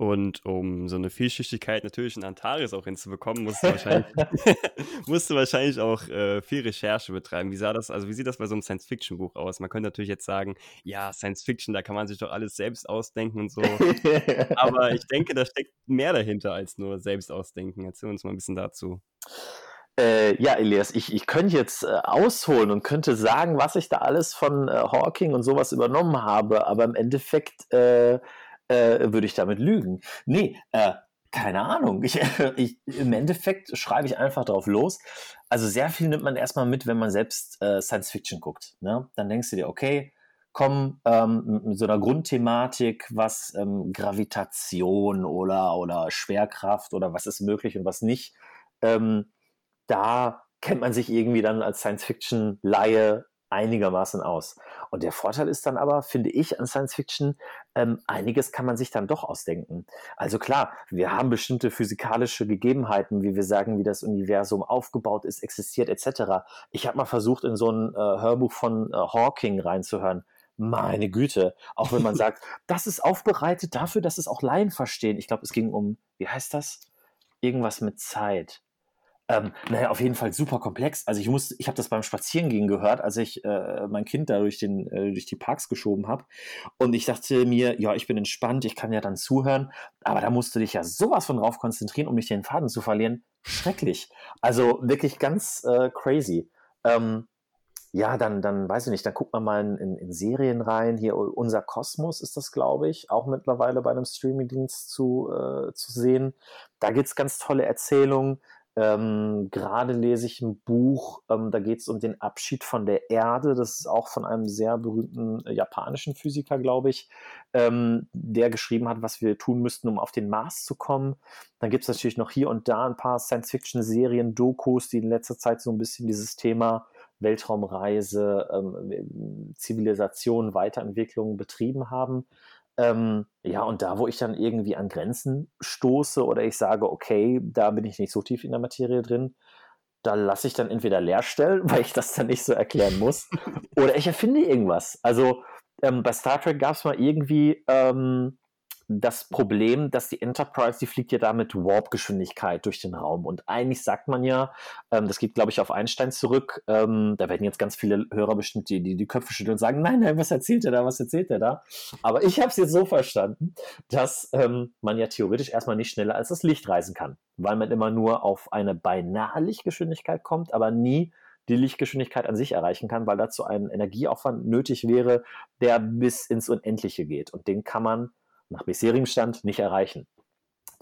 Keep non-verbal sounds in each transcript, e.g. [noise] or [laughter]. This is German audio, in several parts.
Und um so eine Vielschichtigkeit natürlich in Antares auch hinzubekommen, musst du wahrscheinlich, [laughs] musst du wahrscheinlich auch äh, viel Recherche betreiben. Wie sah das, also wie sieht das bei so einem Science-Fiction-Buch aus? Man könnte natürlich jetzt sagen, ja, Science-Fiction, da kann man sich doch alles selbst ausdenken und so. [laughs] Aber ich denke, da steckt mehr dahinter als nur selbst ausdenken. Erzähl uns mal ein bisschen dazu. Äh, ja, Elias, ich, ich könnte jetzt äh, ausholen und könnte sagen, was ich da alles von äh, Hawking und sowas übernommen habe, aber im Endeffekt äh, würde ich damit lügen. Nee, äh, keine Ahnung. Ich, [laughs] ich, Im Endeffekt schreibe ich einfach drauf los. Also sehr viel nimmt man erstmal mit, wenn man selbst äh, Science Fiction guckt. Ne? Dann denkst du dir, okay, komm, ähm, mit so einer Grundthematik, was ähm, Gravitation oder, oder Schwerkraft oder was ist möglich und was nicht, ähm, da kennt man sich irgendwie dann als Science-Fiction-Laie einigermaßen aus. Und der Vorteil ist dann aber, finde ich, an Science Fiction, ähm, einiges kann man sich dann doch ausdenken. Also klar, wir haben bestimmte physikalische Gegebenheiten, wie wir sagen, wie das Universum aufgebaut ist, existiert etc. Ich habe mal versucht, in so ein äh, Hörbuch von äh, Hawking reinzuhören. Meine Güte, auch wenn man [laughs] sagt, das ist aufbereitet dafür, dass es auch Laien verstehen. Ich glaube, es ging um, wie heißt das? Irgendwas mit Zeit. Ähm, naja, auf jeden Fall super komplex. Also ich muss, ich habe das beim Spazierengehen gehört, als ich äh, mein Kind da durch, den, äh, durch die Parks geschoben habe. Und ich dachte mir, ja, ich bin entspannt, ich kann ja dann zuhören. Aber da musst du dich ja sowas von drauf konzentrieren, um nicht den Faden zu verlieren. Schrecklich. Also wirklich ganz äh, crazy. Ähm, ja, dann, dann weiß ich nicht, dann guckt man mal in, in, Serien rein. Hier Unser Kosmos ist das, glaube ich, auch mittlerweile bei einem Streamingdienst zu, äh, zu sehen. Da gibt es ganz tolle Erzählungen. Ähm, Gerade lese ich ein Buch, ähm, da geht es um den Abschied von der Erde. Das ist auch von einem sehr berühmten äh, japanischen Physiker, glaube ich, ähm, der geschrieben hat, was wir tun müssten, um auf den Mars zu kommen. Dann gibt es natürlich noch hier und da ein paar Science-Fiction-Serien, Dokus, die in letzter Zeit so ein bisschen dieses Thema Weltraumreise, ähm, Zivilisation, Weiterentwicklung betrieben haben. Ähm, ja, und da, wo ich dann irgendwie an Grenzen stoße oder ich sage, okay, da bin ich nicht so tief in der Materie drin, da lasse ich dann entweder leer stellen, [laughs] weil ich das dann nicht so erklären muss, oder ich erfinde irgendwas. Also ähm, bei Star Trek gab es mal irgendwie ähm, das Problem, dass die Enterprise, die fliegt ja da mit Warp-Geschwindigkeit durch den Raum. Und eigentlich sagt man ja, ähm, das geht, glaube ich, auf Einstein zurück, ähm, da werden jetzt ganz viele Hörer bestimmt die, die, die Köpfe schütteln und sagen, nein, nein, was erzählt er da, was erzählt er da? Aber ich habe es jetzt so verstanden, dass ähm, man ja theoretisch erstmal nicht schneller als das Licht reisen kann, weil man immer nur auf eine beinahe Lichtgeschwindigkeit kommt, aber nie die Lichtgeschwindigkeit an sich erreichen kann, weil dazu ein Energieaufwand nötig wäre, der bis ins Unendliche geht. Und den kann man nach bisherigem Stand nicht erreichen.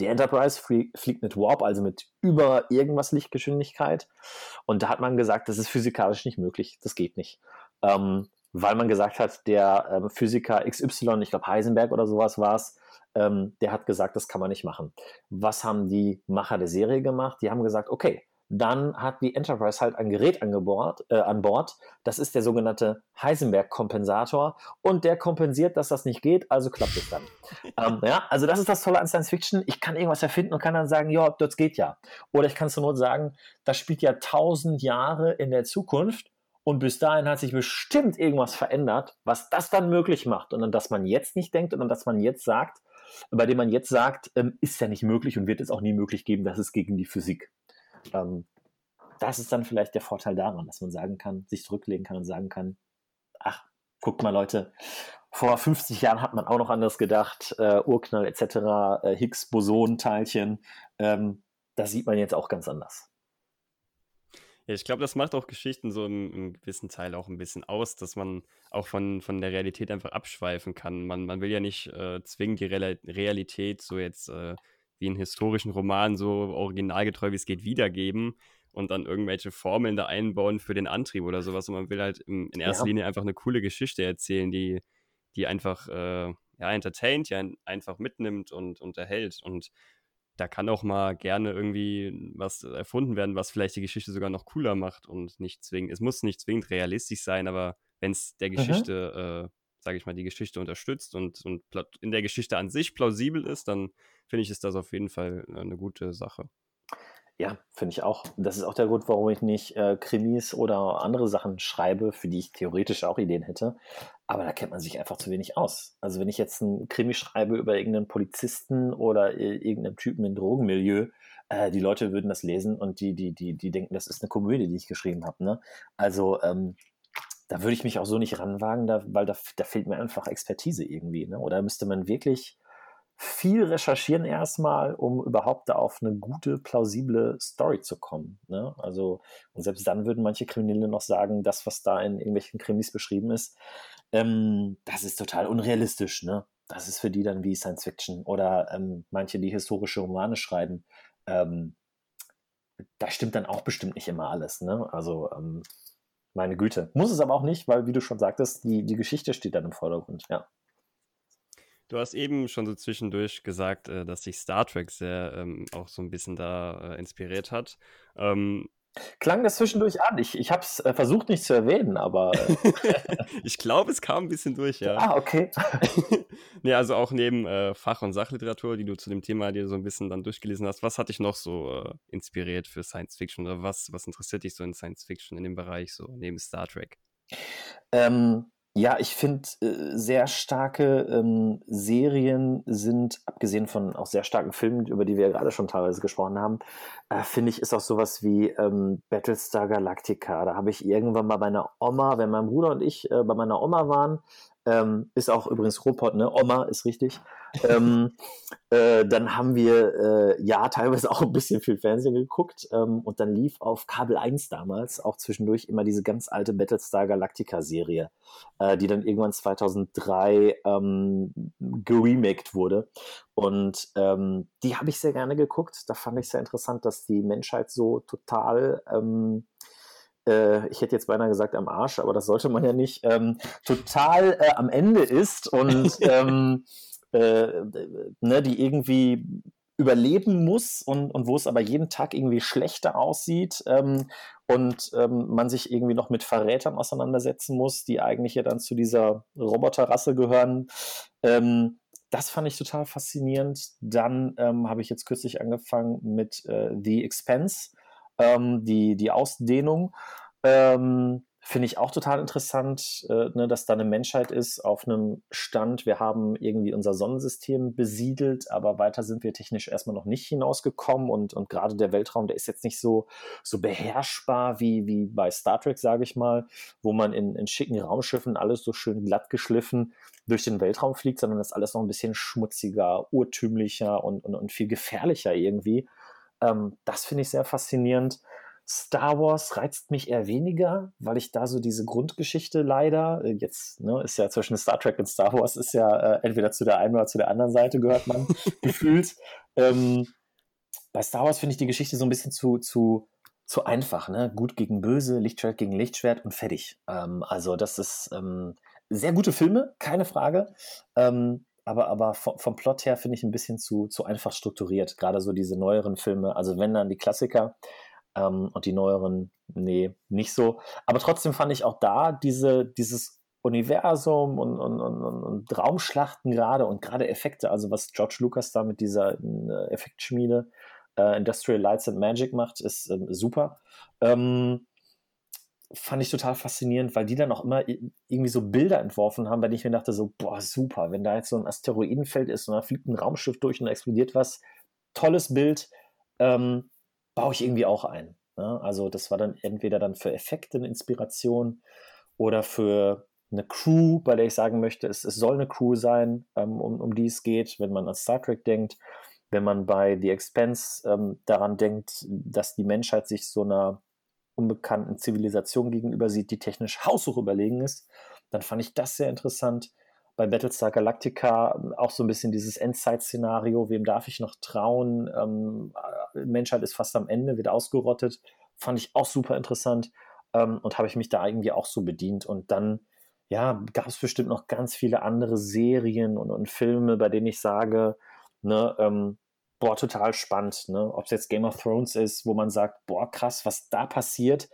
Die Enterprise fliegt mit Warp, also mit über irgendwas Lichtgeschwindigkeit. Und da hat man gesagt, das ist physikalisch nicht möglich, das geht nicht. Ähm, weil man gesagt hat, der ähm, Physiker XY, ich glaube Heisenberg oder sowas war es, ähm, der hat gesagt, das kann man nicht machen. Was haben die Macher der Serie gemacht? Die haben gesagt, okay, dann hat die Enterprise halt ein Gerät angebord, äh, an Bord. Das ist der sogenannte Heisenberg-Kompensator und der kompensiert, dass das nicht geht, also klappt es dann. [laughs] ähm, ja, also das ist das Tolle an Science Fiction. Ich kann irgendwas erfinden und kann dann sagen, ja, das geht ja. Oder ich kann zur Not sagen, das spielt ja tausend Jahre in der Zukunft und bis dahin hat sich bestimmt irgendwas verändert, was das dann möglich macht und an das man jetzt nicht denkt und an das man jetzt sagt, bei dem man jetzt sagt, ähm, ist ja nicht möglich und wird es auch nie möglich geben, das ist gegen die Physik. Ähm, das ist dann vielleicht der Vorteil daran, dass man sagen kann, sich zurücklegen kann und sagen kann, ach, guckt mal Leute, vor 50 Jahren hat man auch noch anders gedacht, äh, Urknall etc., äh, Higgs-Boson-Teilchen, ähm, das sieht man jetzt auch ganz anders. Ja, ich glaube, das macht auch Geschichten so im, im, gewissen Teil auch ein bisschen aus, dass man auch von, von der Realität einfach abschweifen kann. Man, man will ja nicht äh, zwingend die Realität so jetzt äh, wie in historischen Romanen so originalgetreu wie es geht wiedergeben und dann irgendwelche Formeln da einbauen für den Antrieb oder sowas. Und man will halt in, in erster ja. Linie einfach eine coole Geschichte erzählen, die, die einfach äh, ja, entertaint, ja, einfach mitnimmt und, und erhält. Und da kann auch mal gerne irgendwie was erfunden werden, was vielleicht die Geschichte sogar noch cooler macht und nicht zwingend, es muss nicht zwingend realistisch sein, aber wenn es der mhm. Geschichte äh, sage ich mal, die Geschichte unterstützt und, und in der Geschichte an sich plausibel ist, dann finde ich, ist das auf jeden Fall äh, eine gute Sache. Ja, finde ich auch. Das ist auch der Grund, warum ich nicht äh, Krimis oder andere Sachen schreibe, für die ich theoretisch auch Ideen hätte. Aber da kennt man sich einfach zu wenig aus. Also wenn ich jetzt ein Krimi schreibe über irgendeinen Polizisten oder irgendeinen Typen im Drogenmilieu, äh, die Leute würden das lesen und die, die, die, die denken, das ist eine Komödie, die ich geschrieben habe. Ne? Also ähm, da würde ich mich auch so nicht ranwagen, da, weil da, da fehlt mir einfach Expertise irgendwie. Ne? Oder müsste man wirklich viel recherchieren erstmal, um überhaupt da auf eine gute, plausible Story zu kommen. Ne? Also, und selbst dann würden manche Kriminelle noch sagen, das, was da in irgendwelchen Krimis beschrieben ist, ähm, das ist total unrealistisch. Ne? Das ist für die dann wie Science Fiction. Oder ähm, manche, die historische Romane schreiben, ähm, da stimmt dann auch bestimmt nicht immer alles. Ne? Also, ähm, meine Güte. Muss es aber auch nicht, weil, wie du schon sagtest, die, die Geschichte steht dann im Vordergrund. Ja. Du hast eben schon so zwischendurch gesagt, äh, dass sich Star Trek sehr ähm, auch so ein bisschen da äh, inspiriert hat. Ähm, Klang das zwischendurch an? Ich, ich habe es äh, versucht nicht zu erwähnen, aber. Äh, [laughs] ich glaube, es kam ein bisschen durch, ja. Ah, okay. [laughs] nee, also auch neben äh, Fach- und Sachliteratur, die du zu dem Thema dir so ein bisschen dann durchgelesen hast, was hat dich noch so äh, inspiriert für Science Fiction oder was, was interessiert dich so in Science Fiction in dem Bereich, so neben Star Trek? Ähm, ja, ich finde, äh, sehr starke ähm, Serien sind, abgesehen von auch sehr starken Filmen, über die wir ja gerade schon teilweise gesprochen haben, äh, finde ich, ist auch sowas wie ähm, Battlestar Galactica. Da habe ich irgendwann mal bei einer Oma, wenn mein Bruder und ich äh, bei meiner Oma waren, ähm, ist auch übrigens Ruhrpott, ne? Oma ist richtig. ähm, [laughs] äh, dann haben wir äh, ja teilweise auch ein bisschen viel Fernsehen geguckt ähm, und dann lief auf Kabel 1 damals auch zwischendurch immer diese ganz alte Battlestar Galactica Serie, äh, die dann irgendwann 2003 ähm, geremaked wurde. Und ähm, die habe ich sehr gerne geguckt. Da fand ich sehr interessant, dass die Menschheit so total ähm, äh, ich hätte jetzt beinahe gesagt am Arsch, aber das sollte man ja nicht, ähm, total äh, am Ende ist und [laughs] ähm, äh, ne, die irgendwie überleben muss und, und wo es aber jeden Tag irgendwie schlechter aussieht ähm, und ähm, man sich irgendwie noch mit Verrätern auseinandersetzen muss, die eigentlich ja dann zu dieser Roboterrasse gehören. Ähm, das fand ich total faszinierend. Dann ähm, habe ich jetzt kürzlich angefangen mit äh, The Expense ähm, die, die Ausdehnung. Ähm, Finde ich auch total interessant, äh, ne, dass da eine Menschheit ist auf einem Stand. Wir haben irgendwie unser Sonnensystem besiedelt, aber weiter sind wir technisch erstmal noch nicht hinausgekommen. Und, und gerade der Weltraum, der ist jetzt nicht so, so beherrschbar wie, wie bei Star Trek, sage ich mal, wo man in, in schicken Raumschiffen alles so schön glatt geschliffen durch den Weltraum fliegt, sondern das ist alles noch ein bisschen schmutziger, urtümlicher und, und, und viel gefährlicher irgendwie. Ähm, das finde ich sehr faszinierend. Star Wars reizt mich eher weniger, weil ich da so diese Grundgeschichte leider, äh, jetzt ne, ist ja zwischen Star Trek und Star Wars, ist ja äh, entweder zu der einen oder zu der anderen Seite gehört man [laughs] gefühlt. Ähm, bei Star Wars finde ich die Geschichte so ein bisschen zu, zu, zu einfach. Ne? Gut gegen Böse, Lichtschwert gegen Lichtschwert und fertig. Ähm, also das ist ähm, sehr gute Filme, keine Frage. Ähm, aber, aber vom, Plot her finde ich ein bisschen zu, zu einfach strukturiert. Gerade so diese neueren Filme, also wenn dann die Klassiker ähm, und die neueren, nee, nicht so. Aber trotzdem fand ich auch da diese, dieses Universum und, und, und, und Raumschlachten gerade und gerade Effekte, also was George Lucas da mit dieser äh, Effektschmiede äh, Industrial Lights and Magic macht, ist ähm, super. Ähm, fand ich total faszinierend, weil die dann auch immer irgendwie so Bilder entworfen haben, bei denen ich mir dachte so, boah, super, wenn da jetzt so ein Asteroidenfeld ist und da fliegt ein Raumschiff durch und da explodiert was, tolles Bild, ähm, baue ich irgendwie auch ein. Ne? Also das war dann entweder dann für Effekte eine Inspiration oder für eine Crew, bei der ich sagen möchte, es, es soll eine Crew sein, ähm, um, um die es geht, wenn man an Star Trek denkt, wenn man bei The Expense ähm, daran denkt, dass die Menschheit sich so einer unbekannten Zivilisation gegenüber sieht, die technisch haushoch überlegen ist, dann fand ich das sehr interessant. Bei Battlestar Galactica ähm, auch so ein bisschen dieses Endzeit-Szenario, wem darf ich noch trauen? Ähm, äh, Menschheit ist fast am Ende, wird ausgerottet. Fand ich auch super interessant ähm, und habe ich mich da irgendwie auch so bedient. Und dann, ja, gab es bestimmt noch ganz viele andere Serien und, und Filme, bei denen ich sage, ne, ähm, boah, total spannend. Ne? Ob es jetzt Game of Thrones ist, wo man sagt, boah, krass, was da passiert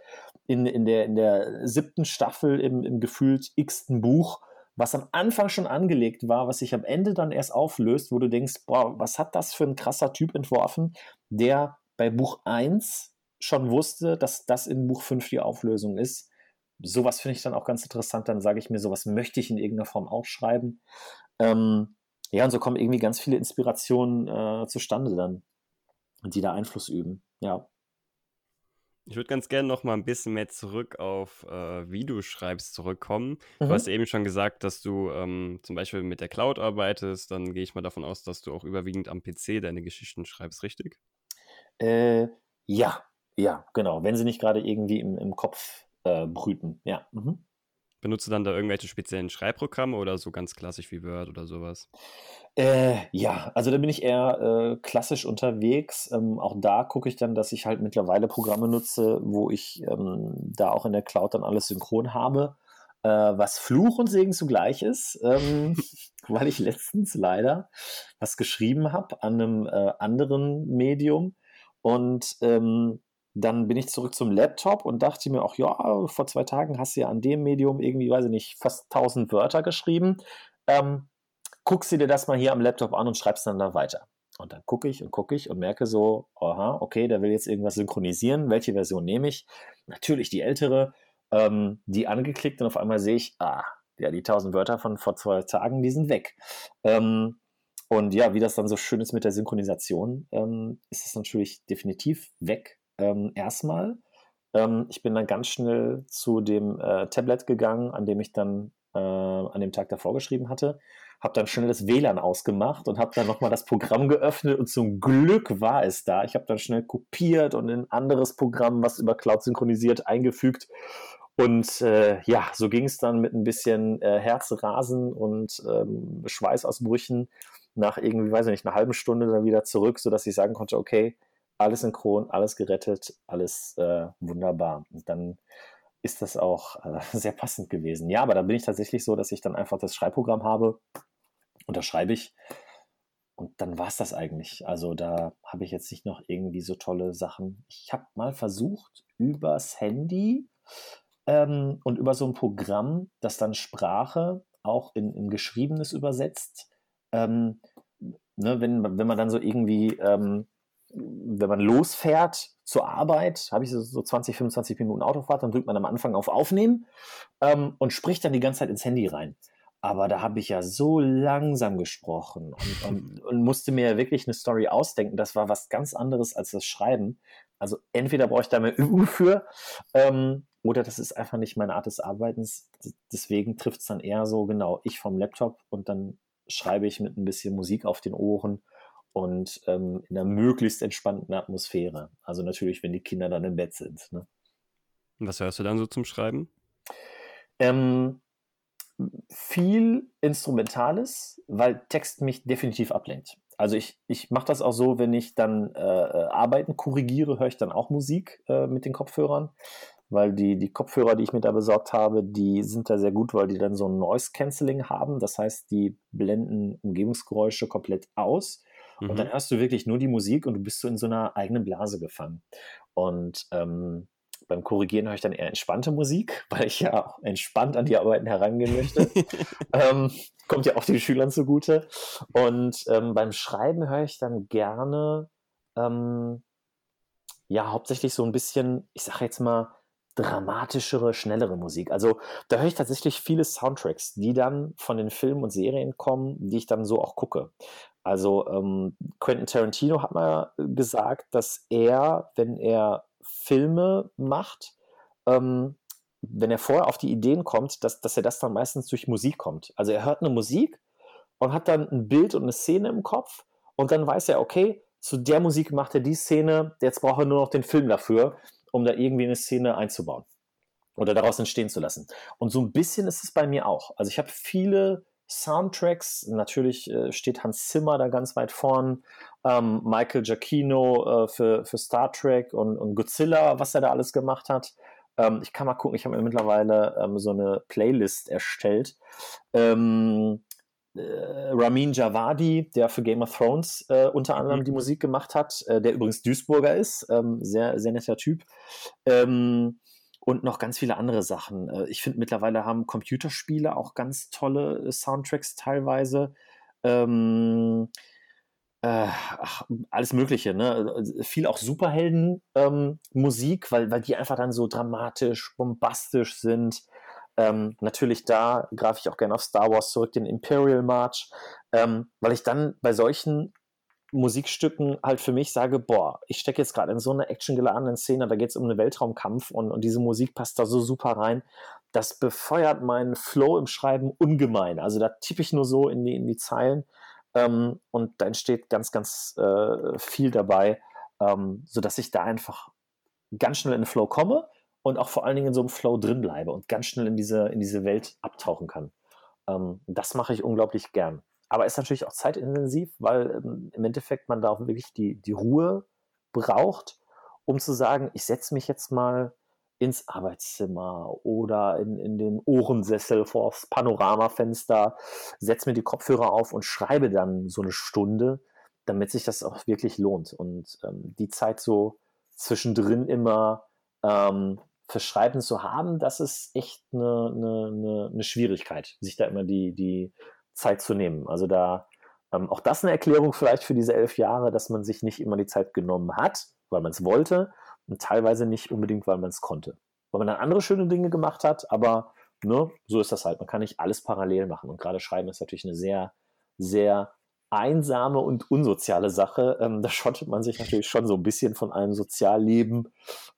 in, in, der, in der siebten Staffel im, im gefühlt x-ten Buch, was am Anfang schon angelegt war, was sich am Ende dann erst auflöst, wo du denkst, boah, was hat das für ein krasser Typ entworfen, der bei Buch 1 schon wusste, dass das in Buch 5 die Auflösung ist. Sowas finde ich dann auch ganz interessant. Dann sage ich mir, sowas möchte ich in irgendeiner Form auch schreiben. Ähm, ja, und so kommen irgendwie ganz viele Inspirationen äh, zustande dann, die da Einfluss üben. Ja. Ich würde ganz gerne noch mal ein bisschen mehr zurück auf, äh, wie du schreibst, zurückkommen. Du hast Mhm. eben schon gesagt, dass du ähm, zum Beispiel mit der Cloud arbeitest. Dann gehe ich mal davon aus, dass du auch überwiegend am PC deine Geschichten schreibst, richtig? Äh, ja, ja, genau. Wenn sie nicht gerade irgendwie im, im Kopf äh, brüten. Ja. Mhm. Benutzt du dann da irgendwelche speziellen Schreibprogramme oder so ganz klassisch wie Word oder sowas? Äh, ja, also da bin ich eher äh, klassisch unterwegs. Ähm, auch da gucke ich dann, dass ich halt mittlerweile Programme nutze, wo ich ähm, da auch in der Cloud dann alles synchron habe, äh, was Fluch und Segen zugleich ist, ähm, [laughs] weil ich letztens leider was geschrieben habe an einem äh, anderen Medium und ähm, dann bin ich zurück zum Laptop und dachte mir auch, ja, vor zwei Tagen hast du ja an dem Medium irgendwie, weiß ich nicht, fast 1000 Wörter geschrieben. Ähm, guckst du dir das mal hier am Laptop an und schreibst dann da weiter. Und dann gucke ich und gucke ich und merke so, aha, okay, der will jetzt irgendwas synchronisieren. Welche Version nehme ich? Natürlich die ältere, ähm, die angeklickt und auf einmal sehe ich, ah, ja, die 1000 Wörter von vor zwei Tagen, die sind weg. Ähm, und ja, wie das dann so schön ist mit der Synchronisation, ähm, ist es natürlich definitiv weg. Ähm, erstmal. Ähm, ich bin dann ganz schnell zu dem äh, Tablet gegangen, an dem ich dann äh, an dem Tag davor geschrieben hatte, habe dann schnell das WLAN ausgemacht und habe dann nochmal das Programm geöffnet und zum Glück war es da. Ich habe dann schnell kopiert und in ein anderes Programm, was über Cloud synchronisiert, eingefügt. Und äh, ja, so ging es dann mit ein bisschen äh, Herzrasen und ähm, Schweißausbrüchen nach irgendwie, weiß ich nicht, einer halben Stunde dann wieder zurück, sodass ich sagen konnte, okay, alles synchron, alles gerettet, alles äh, wunderbar. Und dann ist das auch äh, [laughs] sehr passend gewesen. Ja, aber da bin ich tatsächlich so, dass ich dann einfach das Schreibprogramm habe und da schreibe ich und dann war es das eigentlich. Also da habe ich jetzt nicht noch irgendwie so tolle Sachen. Ich habe mal versucht, übers Handy ähm, und über so ein Programm, das dann Sprache auch in, in Geschriebenes übersetzt. Ähm, ne, wenn, wenn man dann so irgendwie, ähm, wenn man losfährt zur Arbeit, habe ich so, so 20, 25 Minuten Autofahrt, dann drückt man am Anfang auf Aufnehmen ähm, und spricht dann die ganze Zeit ins Handy rein. Aber da habe ich ja so langsam gesprochen und, [laughs] und, und, musste mir wirklich eine Story ausdenken. Das war was ganz anderes als das Schreiben. Also entweder brauche ich da mehr Übung für ähm, oder das ist einfach nicht meine Art des Arbeitens. Deswegen trifft es dann eher so, genau, ich vom Laptop und dann schreibe ich mit ein bisschen Musik auf den Ohren und ähm, in einer möglichst entspannten Atmosphäre. Also natürlich, wenn die Kinder dann im Bett sind. Ne? Was hörst du dann so zum Schreiben? Ähm, viel Instrumentales, weil Text mich definitiv ablenkt. Also ich, ich mache das auch so, wenn ich dann äh, Arbeiten korrigiere, höre ich dann auch Musik äh, mit den Kopfhörern, weil die, die Kopfhörer, die ich mir da besorgt habe, die sind da sehr gut, weil die dann so ein Noise Cancelling haben. Das heißt, die blenden Umgebungsgeräusche komplett aus. Mhm. Und dann hörst du wirklich nur die Musik und du bist so in so einer eigenen Blase gefangen. Und ähm, beim Korrigieren höre ich dann eher entspannte Musik, [laughs] weil ich ja auch entspannt an die Arbeiten herangehen möchte. [laughs] ähm, kommt ja auch den Schülern zugute. Und ähm, beim Schreiben höre ich dann gerne, ähm, ja, hauptsächlich so ein bisschen, ich sage jetzt mal, dramatischere, schnellere Musik. Also da höre ich tatsächlich viele Soundtracks, die dann von den Filmen und Serien kommen, die ich dann so auch gucke. Also ähm, Quentin Tarantino hat mal gesagt, dass er, wenn er Filme macht, ähm, wenn er vorher auf die Ideen kommt, dass, dass er das dann meistens durch Musik kommt. Also er hört eine Musik und hat dann ein Bild und eine Szene im Kopf und dann weiß er, okay, zu der Musik macht er die Szene, jetzt braucht er nur noch den Film dafür, um da irgendwie eine Szene einzubauen oder daraus entstehen zu lassen. Und so ein bisschen ist es bei mir auch. Also ich habe viele Soundtracks, natürlich äh, steht Hans Zimmer da ganz weit vorn, ähm, Michael Giacchino äh, für, für Star Trek und, und Godzilla, was er da alles gemacht hat. Ähm, ich kann mal gucken, ich habe mir mittlerweile ähm, so eine Playlist erstellt. Ähm, äh, Ramin Javadi, der für Game of Thrones äh, unter anderem mhm. die Musik gemacht hat, äh, der übrigens Duisburger ist, ähm, sehr, sehr netter Typ. Ähm, und noch ganz viele andere Sachen. Äh, Ich finde, mittlerweile haben Computerspiele auch ganz tolle Soundtracks teilweise. Ähm, äh, ach, alles Mögliche, ne? Viel auch Superhelden-Musik, ähm, weil, weil die einfach dann so dramatisch, bombastisch sind. Ähm, natürlich da greife ich auch gerne auf Star Wars zurück, den Imperial March, ähm, weil ich dann bei solchen Musikstücken halt für mich sage, boah, ich stecke jetzt gerade in so einer actiongeladenen Szene, da geht es um einen Weltraumkampf und, und diese Musik passt da so super rein. Das befeuert meinen Flow im Schreiben ungemein. Also da tippe ich nur so in die, in die Zeilen ähm, und da entsteht ganz, ganz äh, viel dabei, ähm, sodass ich da einfach ganz schnell in den Flow komme und auch vor allen Dingen in so einem Flow drin bleibe und ganz schnell in diese, in diese Welt abtauchen kann. Ähm, das mache ich unglaublich gern. Aber ist natürlich auch zeitintensiv, weil ähm, im Endeffekt man da auch wirklich die, die Ruhe braucht, um zu sagen, ich setze mich jetzt mal ins Arbeitszimmer oder in, in den Ohrensessel vor das Panoramafenster, setze mir die Kopfhörer auf und schreibe dann so eine Stunde, damit sich das auch wirklich lohnt. Und ähm, die Zeit so zwischendrin immer ähm, für Schreiben zu haben, das ist echt eine, eine, eine, Schwierigkeit, sich da immer die, die Zeit zu nehmen. Also da ähm, auch das eine Erklärung vielleicht für diese elf Jahre, dass man sich nicht immer die Zeit genommen hat, weil man es wollte, und teilweise nicht unbedingt, weil man es konnte. Weil man dann andere schöne Dinge gemacht hat, aber ne, so ist das halt. Man kann nicht alles parallel machen. Und gerade Schreiben ist natürlich eine sehr, sehr einsame und unsoziale Sache. Ähm, da schottet man sich natürlich schon so ein bisschen von einem Sozialleben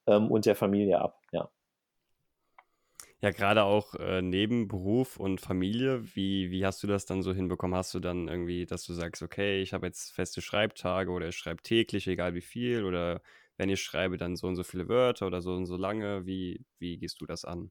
ähm, und der Familie ab. Ja. Ja, gerade auch äh, neben Beruf und Familie, wie, wie hast du das dann so hinbekommen? Hast du dann irgendwie, dass du sagst, okay, ich habe jetzt feste Schreibtage oder ich schreibe täglich, egal wie viel, oder wenn ich schreibe, dann so und so viele Wörter oder so und so lange? Wie, wie gehst du das an?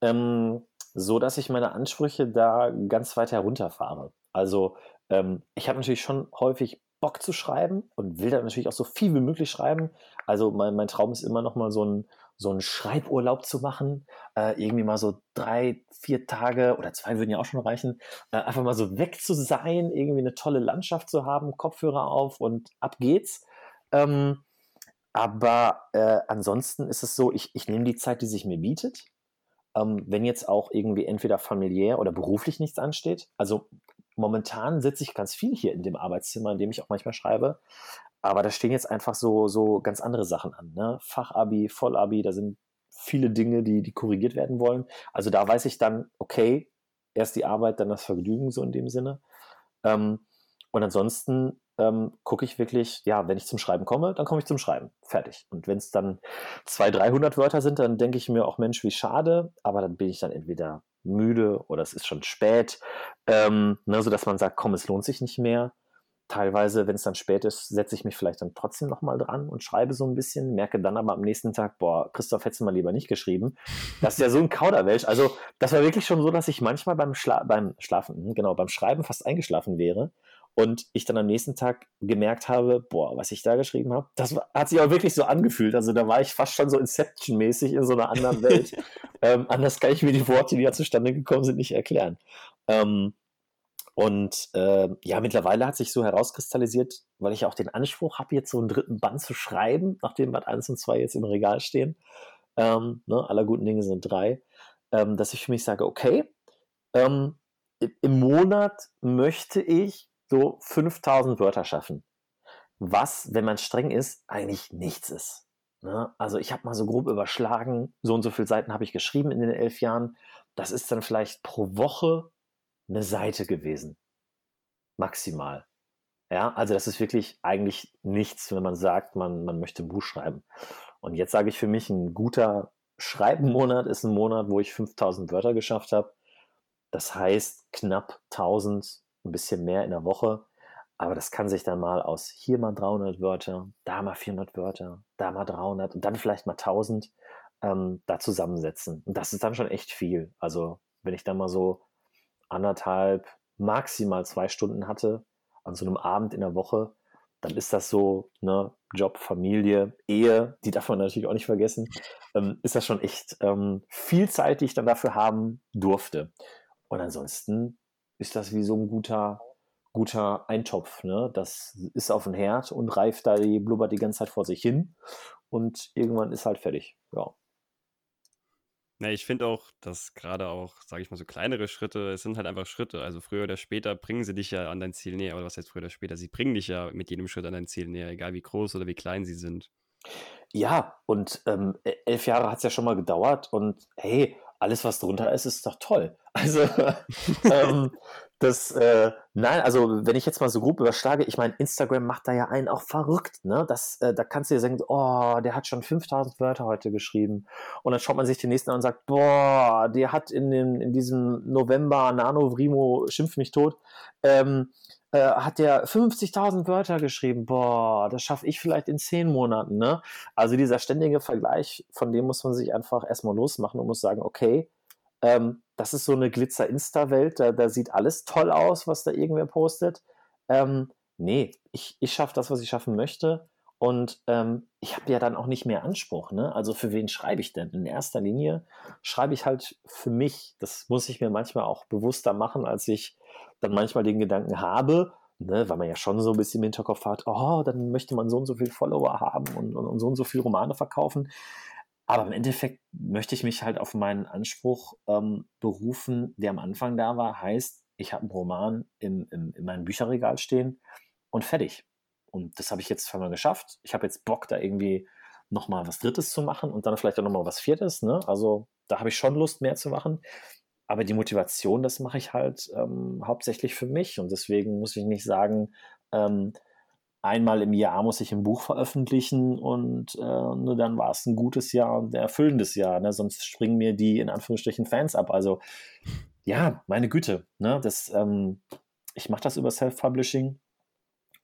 Ähm, so, dass ich meine Ansprüche da ganz weit herunterfahre. Also, ähm, ich habe natürlich schon häufig Bock zu schreiben und will da natürlich auch so viel wie möglich schreiben. Also, mein, mein Traum ist immer noch mal so ein, so einen Schreiburlaub zu machen, äh, irgendwie mal so drei, vier Tage oder zwei würden ja auch schon reichen, äh, einfach mal so weg zu sein, irgendwie eine tolle Landschaft zu haben, Kopfhörer auf und ab geht's. Ähm, aber äh, ansonsten ist es so, ich, ich nehme die Zeit, die sich mir bietet. Ähm, wenn jetzt auch irgendwie entweder familiär oder beruflich nichts ansteht. Also momentan sitze ich ganz viel hier in dem Arbeitszimmer, in dem ich auch manchmal schreibe. Aber da stehen jetzt einfach so, so ganz andere Sachen an. Ne? Fachabi, Vollabi, da sind viele Dinge, die, die korrigiert werden wollen. Also da weiß ich dann, okay, erst die Arbeit, dann das Vergnügen, so in dem Sinne. Ähm, und ansonsten ähm, gucke ich wirklich, ja, wenn ich zum Schreiben komme, dann komme ich zum Schreiben. Fertig. Und wenn es dann 200, 300 Wörter sind, dann denke ich mir auch, Mensch, wie schade, aber dann bin ich dann entweder müde oder es ist schon spät, ähm, ne, sodass man sagt, komm, es lohnt sich nicht mehr. Teilweise, wenn es dann spät ist, setze ich mich vielleicht dann trotzdem nochmal dran und schreibe so ein bisschen, merke dann aber am nächsten Tag, boah, Christoph, hättest du mal lieber nicht geschrieben. Das ist ja so ein Kauderwelsch. Also, das war wirklich schon so, dass ich manchmal beim, Schla beim Schlafen, hm, genau, beim Schreiben fast eingeschlafen wäre und ich dann am nächsten Tag gemerkt habe, boah, was ich da geschrieben habe, das hat sich auch wirklich so angefühlt. Also da war ich fast schon so Inception-mäßig in so einer anderen Welt. [laughs] ähm, anders kann ich mir die Worte, die da zustande gekommen sind, nicht erklären. Ähm, und äh, ja, mittlerweile hat sich so herauskristallisiert, weil ich auch den Anspruch habe, jetzt so einen dritten Band zu schreiben, nachdem Band 1 und 2 jetzt im Regal stehen. Ähm, ne, aller guten Dinge sind drei, ähm, dass ich für mich sage, okay, ähm, im Monat möchte ich so 5000 Wörter schaffen. Was, wenn man streng ist, eigentlich nichts ist. Ne? Also ich habe mal so grob überschlagen, so und so viele Seiten habe ich geschrieben in den elf Jahren. Das ist dann vielleicht pro Woche eine Seite gewesen. Maximal. Ja, also das ist wirklich eigentlich nichts, wenn man sagt, man, man möchte ein Buch schreiben. Und jetzt sage ich für mich, ein guter Schreibenmonat ist ein Monat, wo ich 5000 Wörter geschafft habe. Das heißt knapp 1000 ein bisschen mehr in der Woche. Aber das kann sich dann mal aus hier mal 300 Wörter, da mal 400 Wörter, da mal 300 und dann vielleicht mal 1000 ähm, da zusammensetzen. Und das ist dann schon echt viel. Also wenn ich dann mal so anderthalb, maximal zwei Stunden hatte an so einem Abend in der Woche, dann ist das so, ne, Job, Familie, Ehe, die darf man natürlich auch nicht vergessen, ähm, ist das schon echt ähm, viel Zeit, die ich dann dafür haben durfte. Und ansonsten ist das wie so ein guter, guter Eintopf. Ne? Das ist auf dem Herd und reift da die, blubbert die ganze Zeit vor sich hin und irgendwann ist halt fertig. Ja. Ja, ich finde auch, dass gerade auch, sage ich mal, so kleinere Schritte, es sind halt einfach Schritte. Also früher oder später bringen sie dich ja an dein Ziel näher. Oder was heißt früher oder später? Sie bringen dich ja mit jedem Schritt an dein Ziel näher, egal wie groß oder wie klein sie sind. Ja, und ähm, e- elf Jahre hat es ja schon mal gedauert und hey, alles, was drunter ist, ist doch toll. Also, [laughs] ähm, das, äh, nein, also wenn ich jetzt mal so grob überschlage, ich meine, Instagram macht da ja einen auch verrückt, ne? Das, äh, da kannst du dir sagen, oh, der hat schon 5000 Wörter heute geschrieben. Und dann schaut man sich den nächsten an und sagt, boah, der hat in, dem, in diesem November Nano Vrimo, schimpf mich tot, ähm, äh, hat der 50.000 Wörter geschrieben. Boah, das schaffe ich vielleicht in zehn Monaten. Ne? Also dieser ständige Vergleich, von dem muss man sich einfach erstmal losmachen und muss sagen, okay, ähm, das ist so eine Glitzer-Insta-Welt, da, da, sieht alles toll aus, was da irgendwer postet. Ähm, nee, ich, ich schaffe das, was ich schaffen möchte. Und ähm, ich habe ja dann auch nicht mehr Anspruch. Ne? Also für wen schreibe ich denn? In erster Linie schreibe ich halt für mich. Das muss ich mir manchmal auch bewusster machen, als ich dann manchmal den Gedanken habe, ne, weil man ja schon so ein bisschen im Hinterkopf hat, oh, dann möchte man so und so viel Follower haben und, und, und so und so viele Romane verkaufen. Aber im Endeffekt möchte ich mich halt auf meinen Anspruch ähm, berufen, der am Anfang da war. Heißt, ich habe einen Roman im, im, in meinem Bücherregal stehen und fertig. Und das habe ich jetzt zweimal geschafft. Ich habe jetzt Bock, da irgendwie nochmal was Drittes zu machen und dann vielleicht auch nochmal was Viertes. Ne? Also da habe ich schon Lust, mehr zu machen. Aber die Motivation, das mache ich halt ähm, hauptsächlich für mich. Und deswegen muss ich nicht sagen, ähm, einmal im Jahr muss ich ein Buch veröffentlichen und äh, ne, dann war es ein gutes Jahr und ein erfüllendes Jahr. Ne? Sonst springen mir die in Anführungsstrichen Fans ab. Also ja, meine Güte. Ne? Das, ähm, ich mache das über Self-Publishing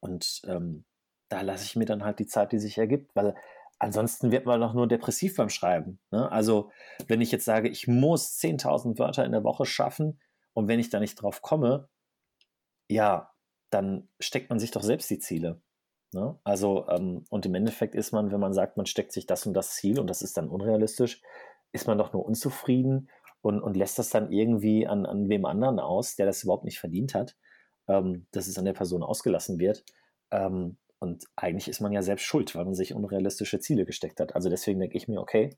und ähm, da lasse ich mir dann halt die Zeit, die sich ergibt, weil Ansonsten wird man doch nur depressiv beim Schreiben. Ne? Also, wenn ich jetzt sage, ich muss 10.000 Wörter in der Woche schaffen und wenn ich da nicht drauf komme, ja, dann steckt man sich doch selbst die Ziele. Ne? Also, ähm, und im Endeffekt ist man, wenn man sagt, man steckt sich das und das Ziel und das ist dann unrealistisch, ist man doch nur unzufrieden und, und lässt das dann irgendwie an, an wem anderen aus, der das überhaupt nicht verdient hat, ähm, dass es an der Person ausgelassen wird. Ähm, und eigentlich ist man ja selbst schuld, weil man sich unrealistische Ziele gesteckt hat. Also deswegen denke ich mir, okay,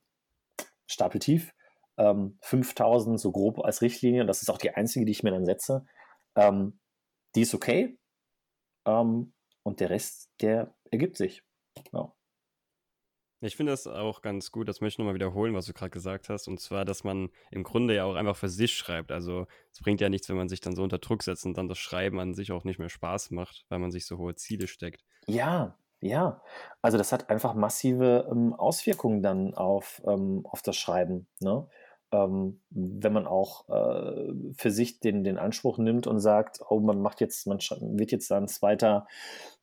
Stapel tief, ähm, 5000 so grob als Richtlinie, und das ist auch die einzige, die ich mir dann setze. Ähm, die ist okay. Ähm, und der Rest, der ergibt sich. Ja. Ich finde das auch ganz gut, das möchte ich nochmal wiederholen, was du gerade gesagt hast, und zwar, dass man im Grunde ja auch einfach für sich schreibt. Also es bringt ja nichts, wenn man sich dann so unter Druck setzt und dann das Schreiben an sich auch nicht mehr Spaß macht, weil man sich so hohe Ziele steckt. Ja, ja. Also das hat einfach massive ähm, Auswirkungen dann auf, ähm, auf das Schreiben. Ne? Ähm, wenn man auch äh, für sich den, den Anspruch nimmt und sagt, oh, man macht jetzt, man wird jetzt dann zweiter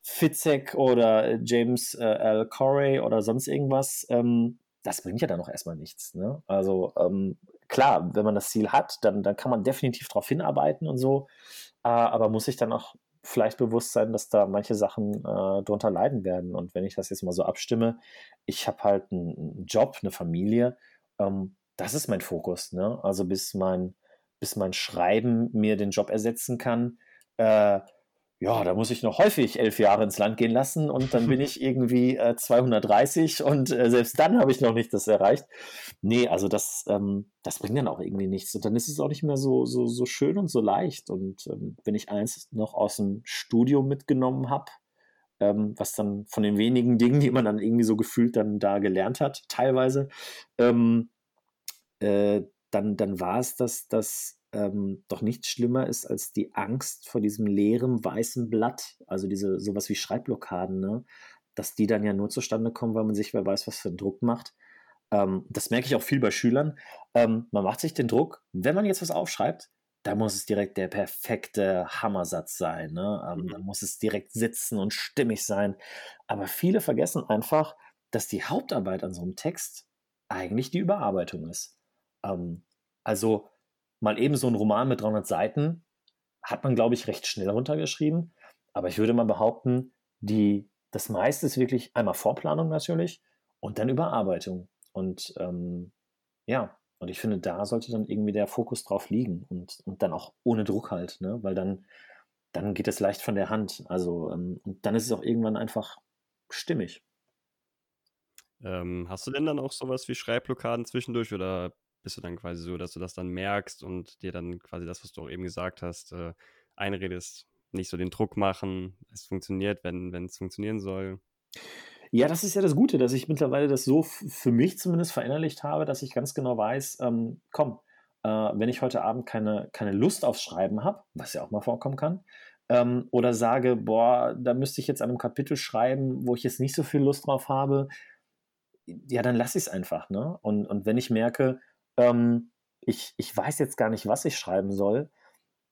Fitzek oder James äh, L. Corey oder sonst irgendwas, ähm, das bringt ja dann noch erstmal nichts. Ne? Also ähm, klar, wenn man das Ziel hat, dann, dann kann man definitiv darauf hinarbeiten und so, äh, aber muss sich dann auch vielleicht bewusst sein, dass da manche Sachen äh, drunter leiden werden. Und wenn ich das jetzt mal so abstimme, ich habe halt einen Job, eine Familie, ähm, das ist mein Fokus. Ne? Also bis mein, bis mein Schreiben mir den Job ersetzen kann, äh, ja, da muss ich noch häufig elf Jahre ins Land gehen lassen und dann bin [laughs] ich irgendwie äh, 230 und äh, selbst dann habe ich noch nicht das erreicht. Nee, also das, ähm, das bringt dann auch irgendwie nichts und dann ist es auch nicht mehr so, so, so schön und so leicht. Und ähm, wenn ich eins noch aus dem Studium mitgenommen habe, ähm, was dann von den wenigen Dingen, die man dann irgendwie so gefühlt dann da gelernt hat, teilweise, ähm, äh, dann, dann war es, dass das ähm, doch nichts schlimmer ist als die Angst vor diesem leeren weißen Blatt, also diese sowas wie Schreibblockaden, ne? dass die dann ja nur zustande kommen, weil man sich wer weiß, was für einen Druck macht. Ähm, das merke ich auch viel bei Schülern. Ähm, man macht sich den Druck, wenn man jetzt was aufschreibt, da muss es direkt der perfekte Hammersatz sein. Ne? Ähm, mhm. Da muss es direkt sitzen und stimmig sein. Aber viele vergessen einfach, dass die Hauptarbeit an so einem Text eigentlich die Überarbeitung ist. Ähm, also mal eben so ein Roman mit 300 Seiten hat man, glaube ich, recht schnell runtergeschrieben. Aber ich würde mal behaupten, die, das meiste ist wirklich einmal Vorplanung natürlich und dann Überarbeitung. Und ähm, ja, und ich finde, da sollte dann irgendwie der Fokus drauf liegen und, und dann auch ohne Druck halt, ne? weil dann, dann geht es leicht von der Hand. Also, ähm, und dann ist es auch irgendwann einfach stimmig. Ähm, hast du denn dann auch sowas wie Schreibblockaden zwischendurch oder bist du dann quasi so, dass du das dann merkst und dir dann quasi das, was du auch eben gesagt hast, äh, einredest, nicht so den Druck machen, es funktioniert, wenn es funktionieren soll. Ja, das ist ja das Gute, dass ich mittlerweile das so für mich zumindest verinnerlicht habe, dass ich ganz genau weiß, ähm, komm, äh, wenn ich heute Abend keine, keine Lust aufs Schreiben habe, was ja auch mal vorkommen kann, ähm, oder sage, boah, da müsste ich jetzt an einem Kapitel schreiben, wo ich jetzt nicht so viel Lust drauf habe, ja, dann lasse ich es einfach. Ne? Und, und wenn ich merke, ähm, ich, ich weiß jetzt gar nicht, was ich schreiben soll,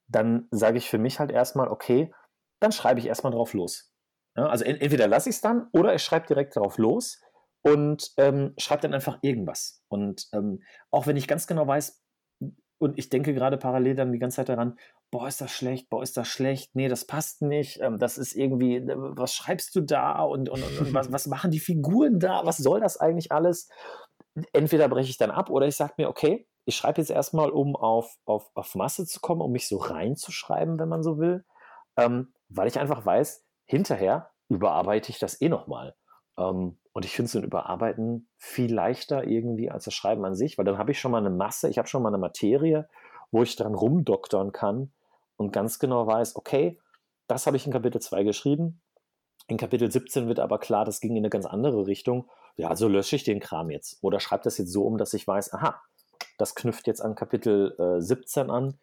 dann sage ich für mich halt erstmal, okay, dann schreibe ich erstmal drauf los. Ja, also entweder lasse ich es dann oder ich schreibe direkt drauf los und ähm, schreibe dann einfach irgendwas. Und ähm, auch wenn ich ganz genau weiß, und ich denke gerade parallel dann die ganze Zeit daran, boah, ist das schlecht, boah, ist das schlecht, nee, das passt nicht, ähm, das ist irgendwie, äh, was schreibst du da und, und, und, und was, [laughs] was machen die Figuren da, was soll das eigentlich alles? Entweder breche ich dann ab oder ich sage mir, okay, ich schreibe jetzt erstmal, um auf, auf, auf Masse zu kommen, um mich so reinzuschreiben, wenn man so will, ähm, weil ich einfach weiß, hinterher überarbeite ich das eh nochmal. Ähm, und ich finde so ein Überarbeiten viel leichter irgendwie als das Schreiben an sich, weil dann habe ich schon mal eine Masse, ich habe schon mal eine Materie, wo ich dran rumdoktern kann und ganz genau weiß, okay, das habe ich in Kapitel 2 geschrieben. In Kapitel 17 wird aber klar, das ging in eine ganz andere Richtung. Ja, also lösche ich den Kram jetzt. Oder schreibe das jetzt so um, dass ich weiß, aha, das knüpft jetzt an Kapitel äh, 17 an.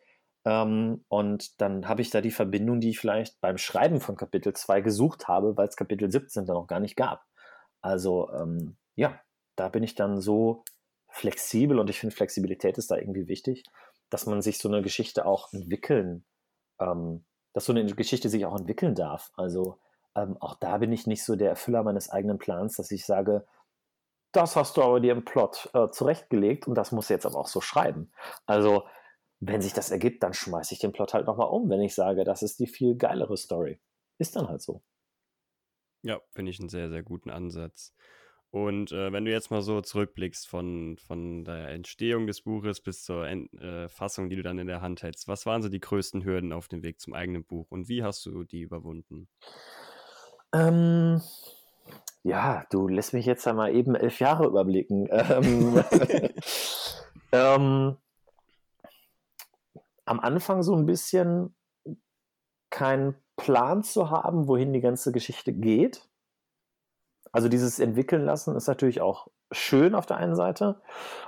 Ähm, und dann habe ich da die Verbindung, die ich vielleicht beim Schreiben von Kapitel 2 gesucht habe, weil es Kapitel 17 dann noch gar nicht gab. Also ähm, ja, da bin ich dann so flexibel und ich finde, Flexibilität ist da irgendwie wichtig, dass man sich so eine Geschichte auch entwickeln, ähm, dass so eine Geschichte sich auch entwickeln darf. Also ähm, auch da bin ich nicht so der Erfüller meines eigenen Plans, dass ich sage, das hast du aber dir im Plot äh, zurechtgelegt und das muss jetzt aber auch so schreiben. Also wenn sich das ergibt, dann schmeiße ich den Plot halt nochmal um, wenn ich sage, das ist die viel geilere Story. Ist dann halt so. Ja, finde ich einen sehr, sehr guten Ansatz. Und äh, wenn du jetzt mal so zurückblickst von, von der Entstehung des Buches bis zur Ent äh, Fassung, die du dann in der Hand hältst, was waren so die größten Hürden auf dem Weg zum eigenen Buch und wie hast du die überwunden? Ähm, ja, du lässt mich jetzt einmal eben elf Jahre überblicken. [laughs] Ähm, [laughs] ähm, am Anfang so ein bisschen keinen Plan zu haben, wohin die ganze Geschichte geht. Also dieses Entwickeln lassen ist natürlich auch schön auf der einen Seite.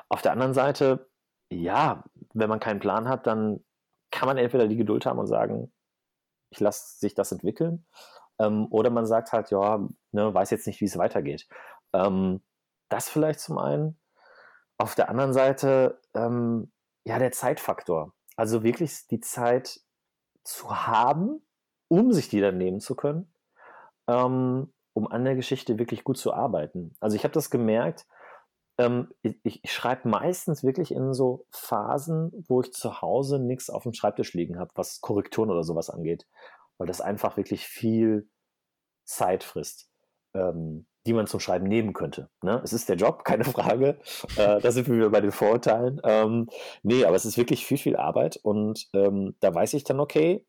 Auf der anderen Seite, ja, wenn man keinen Plan hat, dann kann man entweder die Geduld haben und sagen, ich lasse sich das entwickeln. Ähm, oder man sagt halt, ja, ne, weiß jetzt nicht, wie es weitergeht. Ähm, das vielleicht zum einen. Auf der anderen Seite, ähm, ja, der Zeitfaktor. Also wirklich die Zeit zu haben, um sich die dann nehmen zu können, ähm, um an der Geschichte wirklich gut zu arbeiten. Also ich habe das gemerkt, ähm, ich, ich schreibe meistens wirklich in so Phasen, wo ich zu Hause nichts auf dem Schreibtisch liegen habe, was Korrekturen oder sowas angeht, weil das einfach wirklich viel Zeit frisst. Ähm, die man zum Schreiben nehmen könnte. Ne? Es ist der Job, [laughs] keine Frage. Äh, da sind wir wieder bei den Vorurteilen. Ähm, nee, aber es ist wirklich viel, viel Arbeit und ähm, da weiß ich dann, okay,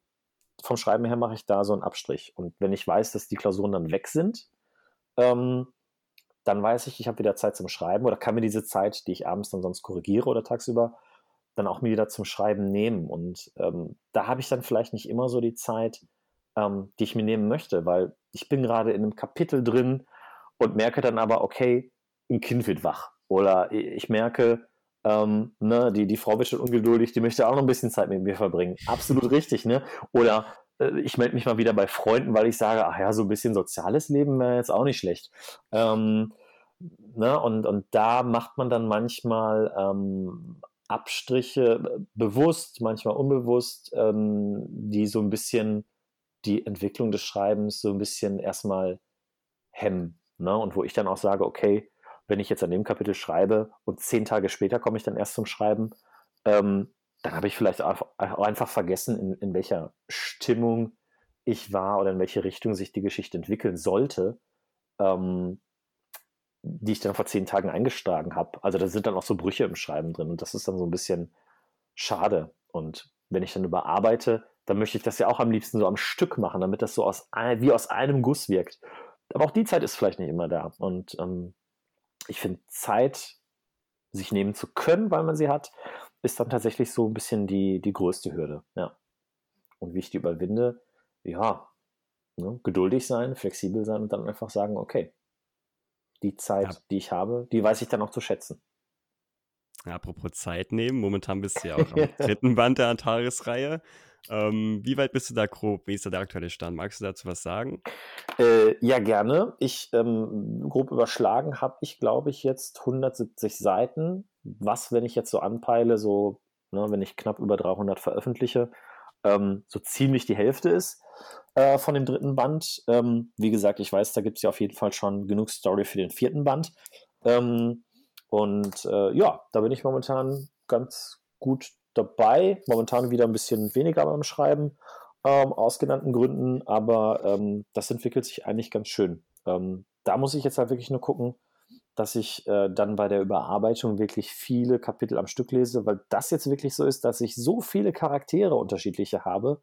vom Schreiben her mache ich da so einen Abstrich. Und wenn ich weiß, dass die Klausuren dann weg sind, ähm, dann weiß ich, ich habe wieder Zeit zum Schreiben oder kann mir diese Zeit, die ich abends dann sonst korrigiere oder tagsüber, dann auch mir wieder zum Schreiben nehmen. Und ähm, da habe ich dann vielleicht nicht immer so die Zeit, ähm, die ich mir nehmen möchte, weil ich bin gerade in einem Kapitel drin, und merke dann aber, okay, ein Kind wird wach. Oder ich merke, ähm, ne, die, die Frau wird schon ungeduldig, die möchte auch noch ein bisschen Zeit mit mir verbringen. Absolut richtig, ne? Oder äh, ich melde mich mal wieder bei Freunden, weil ich sage, ach ja, so ein bisschen soziales Leben wäre jetzt auch nicht schlecht. Ähm, ne? und, und da macht man dann manchmal ähm, Abstriche äh, bewusst, manchmal unbewusst, ähm, die so ein bisschen die Entwicklung des Schreibens so ein bisschen erstmal hemmen. Ne? Und wo ich dann auch sage, okay, wenn ich jetzt an dem Kapitel schreibe und zehn Tage später komme ich dann erst zum Schreiben, ähm, dann habe ich vielleicht auch einfach vergessen, in, in welcher Stimmung ich war oder in welche Richtung sich die Geschichte entwickeln sollte, ähm, die ich dann vor zehn Tagen eingeschlagen habe. Also da sind dann auch so Brüche im Schreiben drin und das ist dann so ein bisschen schade. Und wenn ich dann überarbeite, dann möchte ich das ja auch am liebsten so am Stück machen, damit das so aus, wie aus einem Guss wirkt aber auch die Zeit ist vielleicht nicht immer da. Und ähm, ich finde, Zeit sich nehmen zu können, weil man sie hat, ist dann tatsächlich so ein bisschen die, die größte Hürde. Ja. Und wie ich die überwinde, ja, ne, geduldig sein, flexibel sein und dann einfach sagen, okay, die Zeit, ja. die ich habe, die weiß ich dann auch zu schätzen. Ja, apropos Zeit nehmen, momentan bist du ja auch [laughs] am dritten Band der Antares-Reihe. Ähm, wie weit bist du da grob? Wie ist da der aktuelle Stand? Magst du dazu was sagen? Äh, ja, gerne. Ich ähm, grob überschlagen habe ich, glaube ich, jetzt 170 Seiten. Was, wenn ich jetzt so anpeile, so, ne, wenn ich knapp über 300 veröffentliche, ähm, so ziemlich die Hälfte ist äh, von dem dritten Band. Ähm, wie gesagt, ich weiß, da gibt es ja auf jeden Fall schon genug Story für den vierten Band. Ähm, und äh, ja, da bin ich momentan ganz gut dabei. Momentan wieder ein bisschen weniger beim Schreiben, ähm, aus genannten Gründen, aber ähm, das entwickelt sich eigentlich ganz schön. Ähm, da muss ich jetzt halt wirklich nur gucken, dass ich äh, dann bei der Überarbeitung wirklich viele Kapitel am Stück lese, weil das jetzt wirklich so ist, dass ich so viele Charaktere unterschiedliche habe,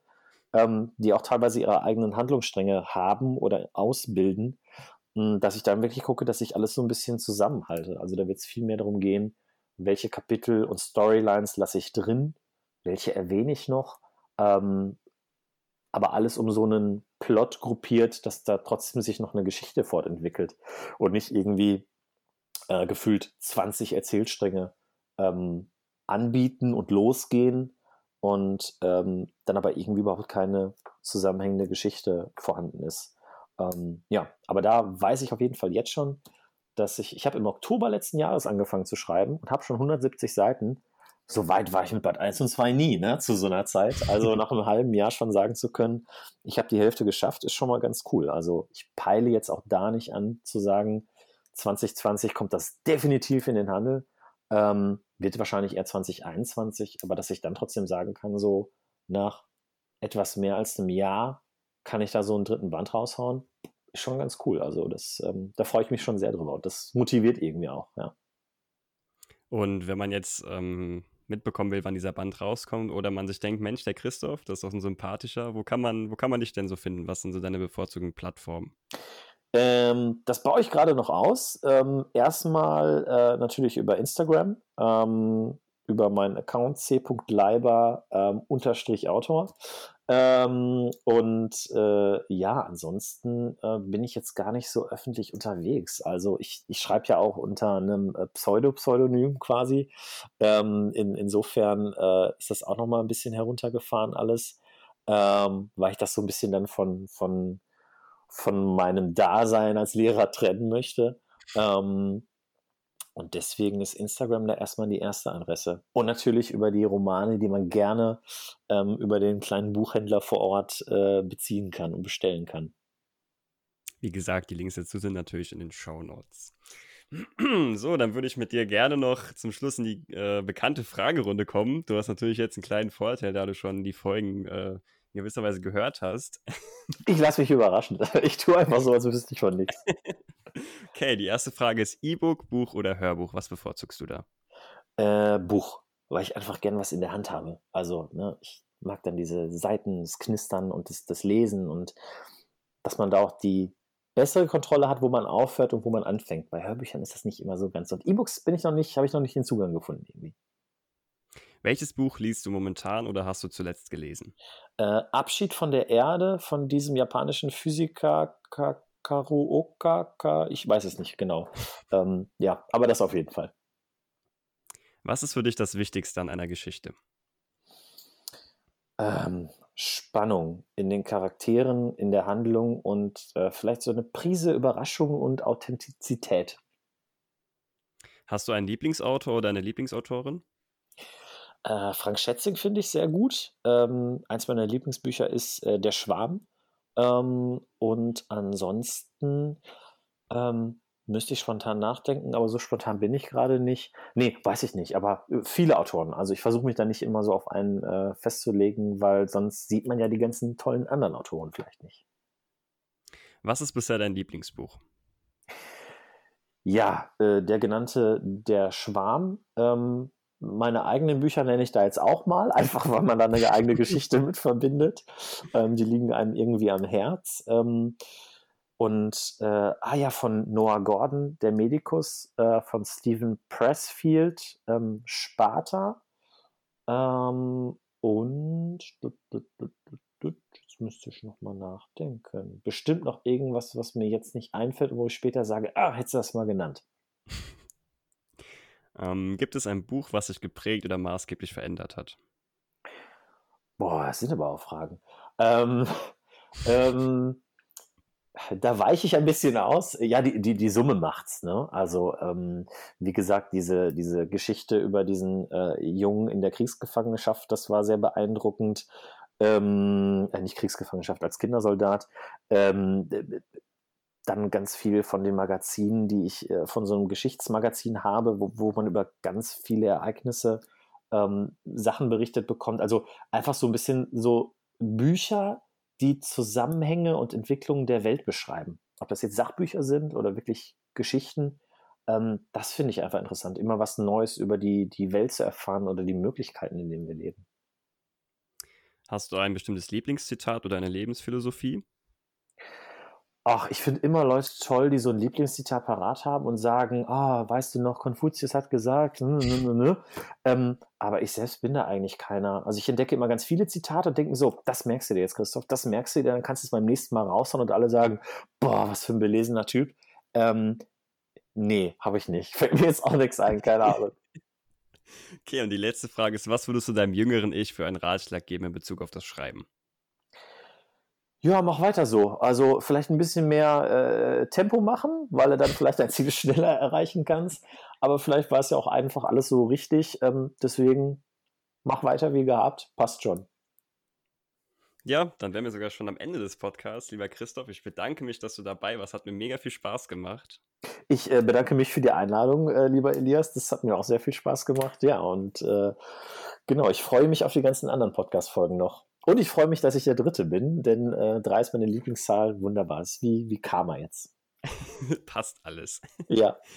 ähm, die auch teilweise ihre eigenen Handlungsstränge haben oder ausbilden, mh, dass ich dann wirklich gucke, dass ich alles so ein bisschen zusammenhalte. Also da wird es viel mehr darum gehen, welche Kapitel und Storylines lasse ich drin, welche erwähne ich noch, ähm, aber alles um so einen Plot gruppiert, dass da trotzdem sich noch eine Geschichte fortentwickelt und nicht irgendwie äh, gefühlt 20 Erzählstränge ähm, anbieten und losgehen und ähm, dann aber irgendwie überhaupt keine zusammenhängende Geschichte vorhanden ist. Ähm, ja, aber da weiß ich auf jeden Fall jetzt schon, dass ich, ich habe im Oktober letzten Jahres angefangen zu schreiben und habe schon 170 Seiten. So weit war ich mit Bad 1 und 2 nie, ne, zu so einer Zeit. Also [laughs] nach einem halben Jahr schon sagen zu können, ich habe die Hälfte geschafft, ist schon mal ganz cool. Also ich peile jetzt auch da nicht an zu sagen, 2020 kommt das definitiv in den Handel. Ähm, wird wahrscheinlich eher 2021, aber dass ich dann trotzdem sagen kann, so nach etwas mehr als einem Jahr kann ich da so einen dritten Band raushauen schon ganz cool. Also das, ähm, da freue ich mich schon sehr drüber. Und das motiviert irgendwie auch, ja. Und wenn man jetzt ähm, mitbekommen will, wann dieser Band rauskommt, oder man sich denkt, Mensch, der Christoph, das ist doch ein sympathischer, wo kann man, wo kann man dich denn so finden? Was sind so deine bevorzugten Plattformen? Ähm, das baue ich gerade noch aus. Ähm, erstmal äh, natürlich über Instagram, ähm, über meinen Account c.leiber ähm, und äh, ja, ansonsten äh, bin ich jetzt gar nicht so öffentlich unterwegs. Also ich, ich schreibe ja auch unter einem äh, Pseudo-Pseudonym quasi. Ähm, in, insofern äh, ist das auch nochmal ein bisschen heruntergefahren alles, ähm, weil ich das so ein bisschen dann von, von, von meinem Dasein als Lehrer trennen möchte. Ähm, und deswegen ist Instagram da erstmal die erste Adresse. Und natürlich über die Romane, die man gerne ähm, über den kleinen Buchhändler vor Ort äh, beziehen kann und bestellen kann. Wie gesagt, die Links dazu sind natürlich in den Show Notes. [clears throat] So, dann würde ich mit dir gerne noch zum Schluss in die äh, bekannte Fragerunde kommen. Du hast natürlich jetzt einen kleinen Vorteil, da du schon die Folgen äh, in gewisser Weise gehört hast. Ich lasse mich überraschen. [laughs] Ich tue einfach so, als wüsste ich von nichts. [laughs] Okay, die erste Frage ist E-Book, Buch oder Hörbuch? Was bevorzugst du da? Äh, Buch, weil ich einfach gern was in der Hand habe. Also, ne, ich mag dann diese Seiten, das Knistern und das, das Lesen und dass man da auch die bessere Kontrolle hat, wo man aufhört und wo man anfängt. Bei Hörbüchern ist das nicht immer so ganz. Und E-Books bin ich noch nicht, habe ich noch nicht den Zugang gefunden irgendwie. Welches Buch liest du momentan oder hast du zuletzt gelesen? Äh, Abschied von der Erde von diesem japanischen Physiker Karuoka, ich weiß es nicht genau. Ähm, ja, aber das auf jeden Fall. Was ist für dich das Wichtigste an einer Geschichte? Ähm, Spannung in den Charakteren, in der Handlung und äh, vielleicht so eine Prise Überraschung und Authentizität. Hast du einen Lieblingsautor oder eine Lieblingsautorin? Äh, Frank Schätzing finde ich sehr gut. Ähm, eins meiner Lieblingsbücher ist äh, Der Schwarm ähm, und ansonsten ähm, müsste ich spontan nachdenken, aber so spontan bin ich gerade nicht. Nee, weiß ich nicht, aber äh, viele Autoren. Also ich versuche mich da nicht immer so auf einen äh, festzulegen, weil sonst sieht man ja die ganzen tollen anderen Autoren vielleicht nicht. Was ist bisher dein Lieblingsbuch? Ja, äh, der genannte Der Schwarm. Ähm, meine eigenen Bücher nenne ich da jetzt auch mal, einfach weil man da eine eigene [laughs] Geschichte mit verbindet. Ähm, die liegen einem irgendwie am Herz. Ähm, Und äh, ah ja, von Noah Gordon, der Medikus, äh, von Stephen Pressfield, ähm, Sparta. Ähm, und jetzt müsste ich nochmal nachdenken. Bestimmt noch irgendwas, was mir jetzt nicht einfällt, wo ich später sage, ah, hättest du das mal genannt. [laughs] ähm, gibt es ein Buch, was sich geprägt oder maßgeblich verändert hat? Boah, das sind aber auch Fragen. Ähm, [laughs] ähm, da weiche ich ein bisschen aus. Ja, die, die, die Summe macht's. Ne? Also, ähm, wie gesagt, diese, diese Geschichte über diesen äh, Jungen in der Kriegsgefangenschaft, das war sehr beeindruckend. Ähm, äh, nicht Kriegsgefangenschaft als Kindersoldat. Ähm, dann ganz viel von den Magazinen, die ich äh, von so einem Geschichtsmagazin habe, wo, wo man über ganz viele Ereignisse ähm, Sachen berichtet bekommt. Also einfach so ein bisschen so Bücher, die Zusammenhänge und Entwicklungen der Welt beschreiben. Ob das jetzt Sachbücher sind oder wirklich Geschichten, ähm, das finde ich einfach interessant. Immer was Neues über die, die Welt zu erfahren oder die Möglichkeiten, in denen wir leben. Hast du ein bestimmtes Lieblingszitat oder eine Lebensphilosophie? Ach, ich finde immer Leute toll, die so ein Lieblingszitat parat haben und sagen, ah, weißt du noch, Konfuzius hat gesagt, ne, ne, ne, ähm, aber ich selbst bin da eigentlich keiner. Also ich entdecke immer ganz viele Zitate und denke so, das merkst du dir jetzt, Christoph, das merkst du dir, dann kannst du es beim nächsten Mal raushauen und alle sagen, boah, was für ein belesener Typ. Ähm, nee, habe ich nicht. Fällt mir jetzt auch nichts ein, keine Ahnung. Okay, und die letzte Frage ist, was würdest du deinem jüngeren Ich für einen Ratschlag geben in Bezug auf das Schreiben? Ja, mach weiter so. Also vielleicht ein bisschen mehr äh, Tempo machen, weil du dann vielleicht dein Ziel [laughs] schneller erreichen kannst. Aber vielleicht war es ja auch einfach alles so richtig. Ähm, deswegen mach weiter wie gehabt. Passt schon. Ja, dann wären wir sogar schon am Ende des Podcasts. Lieber Christoph, ich bedanke mich, dass du dabei warst. Hat mir mega viel Spaß gemacht. Ich äh, bedanke mich für die Einladung, äh, lieber Elias. Das hat mir auch sehr viel Spaß gemacht. Ja, und äh, genau, ich freue mich auf die ganzen anderen Podcast-Folgen noch. Und ich freue mich, dass ich der Dritte bin, denn äh, drei ist meine Lieblingszahl. Wunderbar. Ist wie, wie Karma jetzt. [laughs] Passt alles. Ja. [laughs]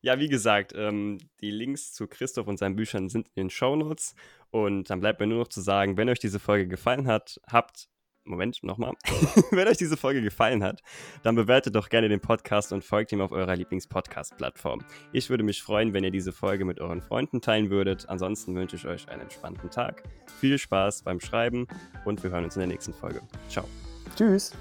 Ja, wie gesagt, ähm, die Links zu Christoph und seinen Büchern sind in den Shownotes. Und dann bleibt mir nur noch zu sagen, wenn euch diese Folge gefallen hat, habt Moment, nochmal. [laughs] Wenn euch diese Folge gefallen hat, dann bewertet doch gerne den Podcast und folgt ihm auf eurer Lieblings-Podcast-Plattform. Ich würde mich freuen, wenn ihr diese Folge mit euren Freunden teilen würdet. Ansonsten wünsche ich euch einen entspannten Tag, viel Spaß beim Schreiben und wir hören uns in der nächsten Folge. Ciao. Tschüss.